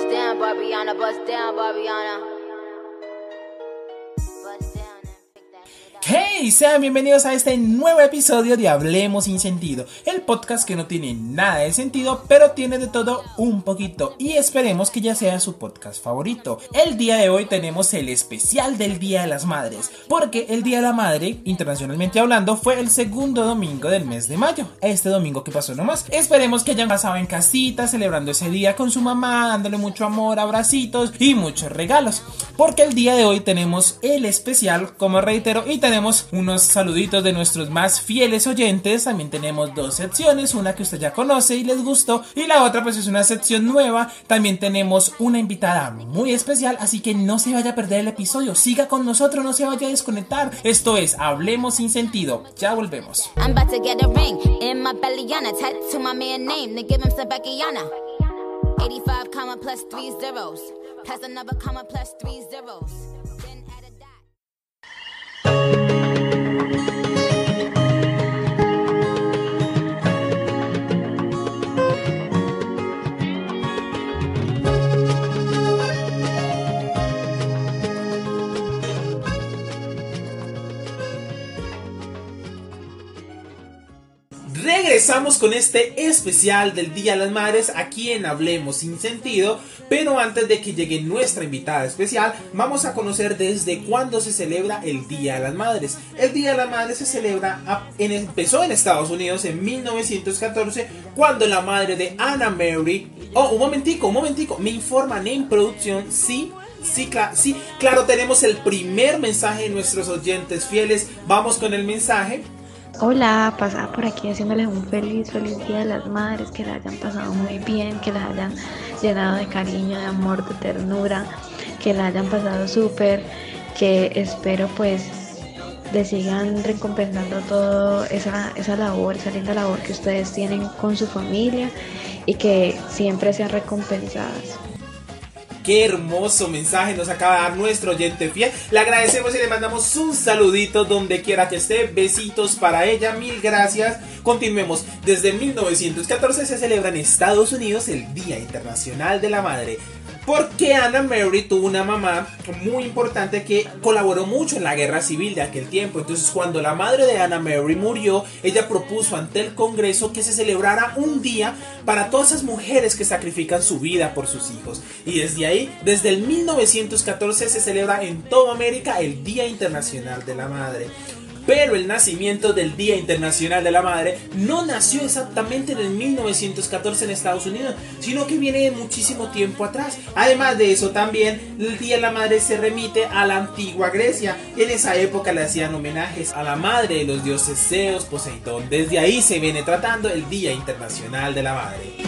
bust down, Barbiana, bust down, Barbiana. Hey, sean bienvenidos a este nuevo episodio de Hablemos sin sentido, el podcast que no tiene nada de sentido, pero tiene de todo un poquito y esperemos que ya sea su podcast favorito. El día de hoy tenemos el especial del Día de las Madres, porque el Día de la Madre, internacionalmente hablando, fue el segundo domingo del mes de mayo, este domingo que pasó nomás. Esperemos que hayan pasado en casita celebrando ese día con su mamá, dándole mucho amor, abracitos y muchos regalos, porque el día de hoy tenemos el especial, como reitero, y tenemos unos saluditos de nuestros más fieles oyentes. También tenemos dos secciones, una que usted ya conoce y les gustó, y la otra pues es una sección nueva. También tenemos una invitada muy especial, así que no se vaya a perder el episodio. Siga con nosotros, no se vaya a desconectar. Esto es Hablemos sin sentido. Ya volvemos. I'm about to get a ring in my bellyana, tattoo my man name, then give him some Beckyana. 85 comma plus three zeros, another comma plus three zeros. Regresamos con este especial del Día de las Madres aquí en Hablemos sin sentido, pero antes de que llegue nuestra invitada especial, vamos a conocer desde cuándo se celebra el Día de las Madres. El Día de las Madres se celebra, en, empezó en Estados Unidos en 1914, cuando la madre de Anna Mary, oh, un momentico, un momentico, me informan en producción, sí, Sí, sí, claro, tenemos el primer mensaje de nuestros oyentes fieles. Vamos con el mensaje. Hola, pasaba por aquí haciéndoles un feliz, feliz día de las madres, que la hayan pasado muy bien, que la hayan llenado de cariño, de amor, de ternura, que la hayan pasado súper, que espero pues le sigan recompensando toda esa, esa labor, esa linda labor que ustedes tienen con su familia y que siempre sean recompensadas. Qué hermoso mensaje nos acaba de dar nuestro oyente fiel. Le agradecemos y le mandamos un saludito donde quiera que esté. Besitos para ella. Mil gracias. Continuemos. Desde 1914 se celebra en Estados Unidos el Día Internacional de la Madre. Porque Anna Mary tuvo una mamá muy importante que colaboró mucho en la guerra civil de aquel tiempo. Entonces cuando la madre de Anna Mary murió, ella propuso ante el Congreso que se celebrara un día para todas esas mujeres que sacrifican su vida por sus hijos. Y desde ahí, desde el 1914 se celebra en toda América el Día Internacional de la Madre. Pero el nacimiento del Día Internacional de la Madre no nació exactamente en el 1914 en Estados Unidos, sino que viene de muchísimo tiempo atrás. Además de eso, también el Día de la Madre se remite a la antigua Grecia. En esa época le hacían homenajes a la madre de los dioses Zeus, Poseidón. Desde ahí se viene tratando el Día Internacional de la Madre.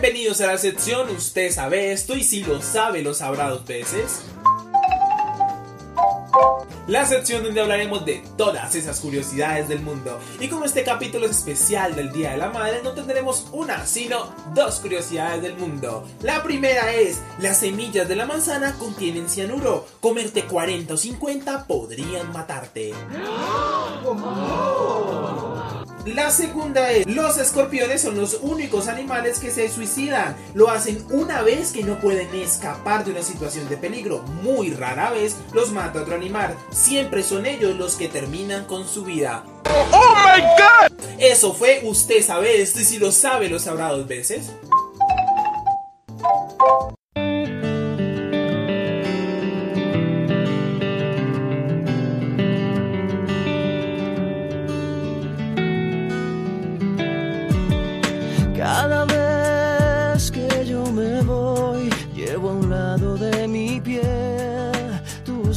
Bienvenidos a la sección Usted sabe esto y si lo sabe lo sabrá dos veces. La sección donde hablaremos de todas esas curiosidades del mundo. Y como este capítulo es especial del Día de la Madre, no tendremos una, sino dos curiosidades del mundo. La primera es, las semillas de la manzana contienen cianuro. Comerte 40 o 50 podrían matarte. La segunda es, los escorpiones son los únicos animales que se suicidan. Lo hacen una vez que no pueden escapar de una situación de peligro. Muy rara vez los mata otro animal. Siempre son ellos los que terminan con su vida. ¡Oh, my God! Eso fue Usted sabe esto y si lo sabe lo sabrá dos veces.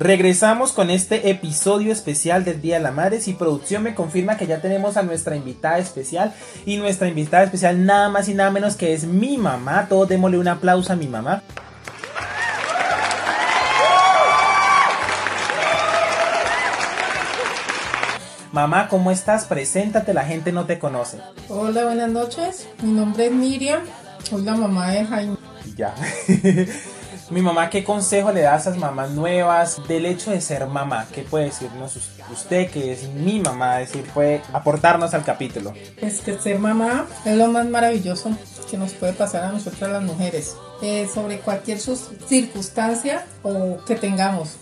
Regresamos con este episodio especial del Día de la Madre. Si producción me confirma que ya tenemos a nuestra invitada especial. Y nuestra invitada especial nada más y nada menos que es mi mamá. Todos démosle un aplauso a mi mamá. Mamá, ¿cómo estás? Preséntate, la gente no te conoce. Hola, buenas noches. Mi nombre es Miriam. Soy la mamá de Jaime. Ya. Mi mamá, ¿qué consejo le da a esas mamás nuevas del hecho de ser mamá? ¿Qué puede decirnos us- usted que es mi mamá? Decir, puede aportarnos al capítulo. Es que ser mamá es lo más maravilloso que nos puede pasar a nosotras las mujeres. Eh, sobre cualquier circunstancia o que tengamos.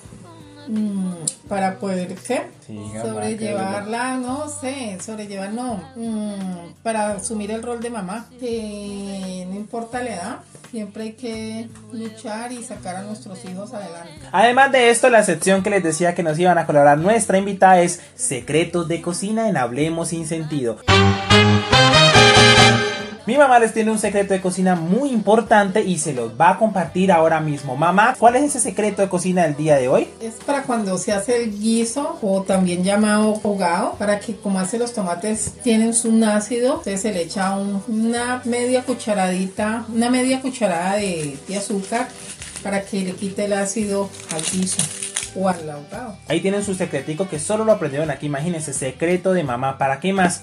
Mm, para poder, ¿qué? Sobrellevarla, no sé, sobrellevar no, mm, para asumir el rol de mamá, que no importa la edad, siempre hay que luchar y sacar a nuestros hijos adelante. Además de esto, la sección que les decía que nos iban a colaborar nuestra invitada es Secretos de Cocina en Hablemos Sin Sentido. Mi mamá les tiene un secreto de cocina muy importante y se los va a compartir ahora mismo. Mamá, ¿cuál es ese secreto de cocina del día de hoy? Es para cuando se hace el guiso o también llamado hogado, para que como hace los tomates tienen un ácido, entonces se le echa un- una media cucharadita, una media cucharada de, de azúcar para que le quite el ácido al guiso o al ahogado. Ahí tienen su secretico que solo lo aprendieron aquí. Imagínense, secreto de mamá. ¿Para qué más?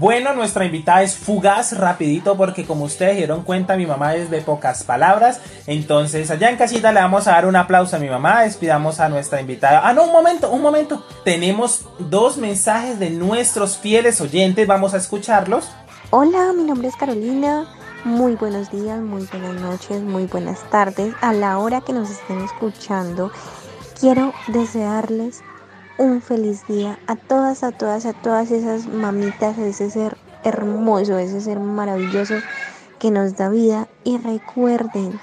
Bueno, nuestra invitada es fugaz, rapidito, porque como ustedes dieron cuenta, mi mamá es de pocas palabras. Entonces, allá en casita le vamos a dar un aplauso a mi mamá. Despidamos a nuestra invitada. Ah, no, un momento, un momento. Tenemos dos mensajes de nuestros fieles oyentes. Vamos a escucharlos. Hola, mi nombre es Carolina. Muy buenos días, muy buenas noches, muy buenas tardes. A la hora que nos estén escuchando, quiero desearles un feliz día a todas, a todas, a todas esas mamitas, a ese ser hermoso, a ese ser maravilloso que nos da vida. Y recuerden,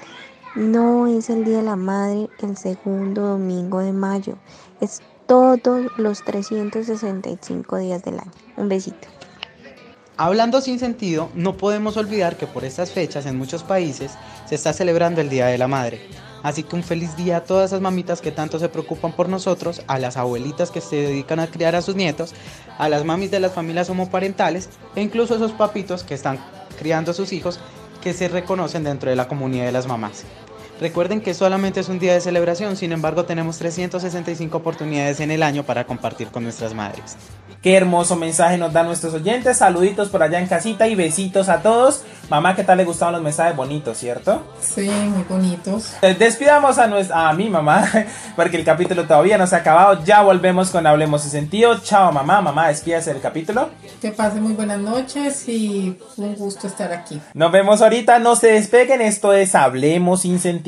no es el Día de la Madre el segundo domingo de mayo, es todos los 365 días del año. Un besito. Hablando sin sentido, no podemos olvidar que por estas fechas en muchos países se está celebrando el Día de la Madre. Así que un feliz día a todas esas mamitas que tanto se preocupan por nosotros, a las abuelitas que se dedican a criar a sus nietos, a las mamis de las familias homoparentales e incluso a esos papitos que están criando a sus hijos que se reconocen dentro de la comunidad de las mamás. Recuerden que solamente es un día de celebración, sin embargo tenemos 365 oportunidades en el año para compartir con nuestras madres. Qué hermoso mensaje nos dan nuestros oyentes. Saluditos por allá en casita y besitos a todos. Mamá, ¿qué tal le gustaban los mensajes bonitos, cierto? Sí, muy bonitos. Eh, Despidamos a, nuestra, a mi mamá, porque el capítulo todavía no se ha acabado. Ya volvemos con Hablemos sin sentido. Chao, mamá. Mamá, despídase del capítulo. Que pasen muy buenas noches y un gusto estar aquí. Nos vemos ahorita. No se despeguen. Esto es Hablemos sin sentido.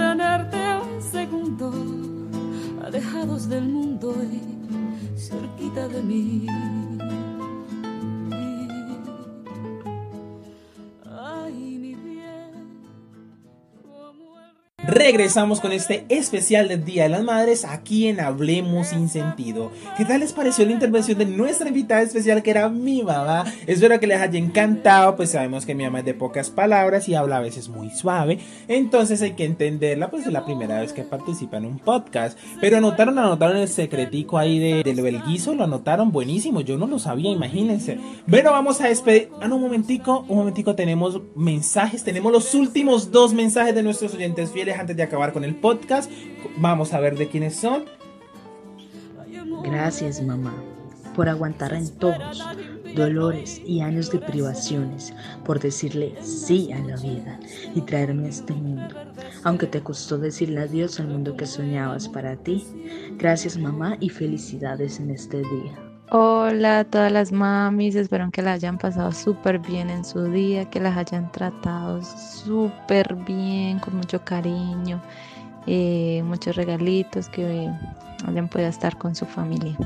del mundo y cerquita de mí. Regresamos con este especial del Día de las Madres aquí en Hablemos sin sentido. ¿Qué tal les pareció la intervención de nuestra invitada especial que era mi mamá? Espero que les haya encantado, pues sabemos que mi mamá es de pocas palabras y habla a veces muy suave, entonces hay que entenderla, pues es la primera vez que participa en un podcast. Pero anotaron, anotaron el secretico ahí de, de lo del guiso, lo anotaron buenísimo, yo no lo sabía, imagínense. Bueno, vamos a despedir. Ah, no, un momentico, un momentico, tenemos mensajes, tenemos los últimos dos mensajes de nuestros oyentes fieles antes de acabar con el podcast. Vamos a ver de quiénes son. Gracias, mamá, por aguantar antojos, dolores y años de privaciones por decirle sí a la vida y traerme a este mundo. Aunque te costó decirle adiós al mundo que soñabas para ti, gracias mamá y felicidades en este día. Hola a todas las mamis, espero que la hayan pasado súper bien en su día, que las hayan tratado súper bien, con mucho cariño, eh, muchos regalitos, que hayan podido estar con su familia.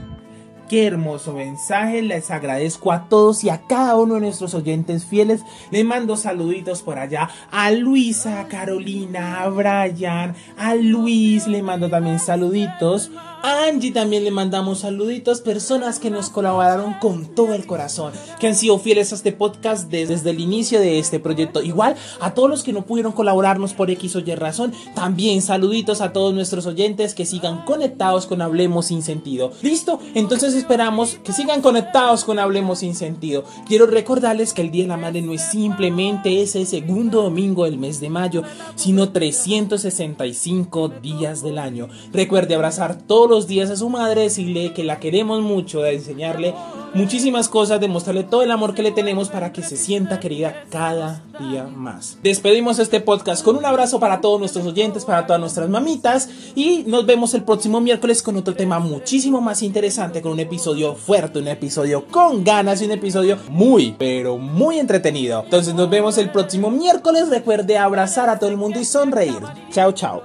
Qué hermoso mensaje, les agradezco a todos y a cada uno de nuestros oyentes fieles. Les mando saluditos por allá a Luisa, a Carolina, a Brian, a Luis, le mando también saluditos. A Angie también le mandamos saluditos, personas que nos colaboraron con todo el corazón, que han sido fieles a este podcast desde el inicio de este proyecto. Igual a todos los que no pudieron colaborarnos por X o Y razón, también saluditos a todos nuestros oyentes que sigan conectados con Hablemos sin sentido. ¿Listo? Entonces esperamos que sigan conectados con Hablemos sin sentido. Quiero recordarles que el Día de la Madre no es simplemente ese segundo domingo del mes de mayo, sino 365 días del año. Recuerde abrazar todos los días a su madre, decirle que la queremos mucho, de enseñarle muchísimas cosas, de mostrarle todo el amor que le tenemos para que se sienta querida cada día más. Despedimos este podcast con un abrazo para todos nuestros oyentes, para todas nuestras mamitas y nos vemos el próximo miércoles con otro tema muchísimo más interesante, con un episodio fuerte, un episodio con ganas y un episodio muy, pero muy entretenido. Entonces nos vemos el próximo miércoles. Recuerde abrazar a todo el mundo y sonreír. Chao, chao.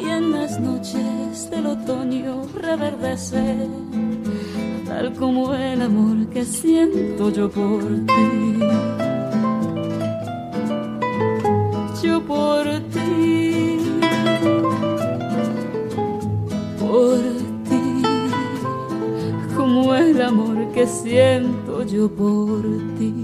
Y en las noches del otoño reverdece, tal como el amor que siento yo por ti. Yo por ti. Por ti. Como el amor que siento yo por ti.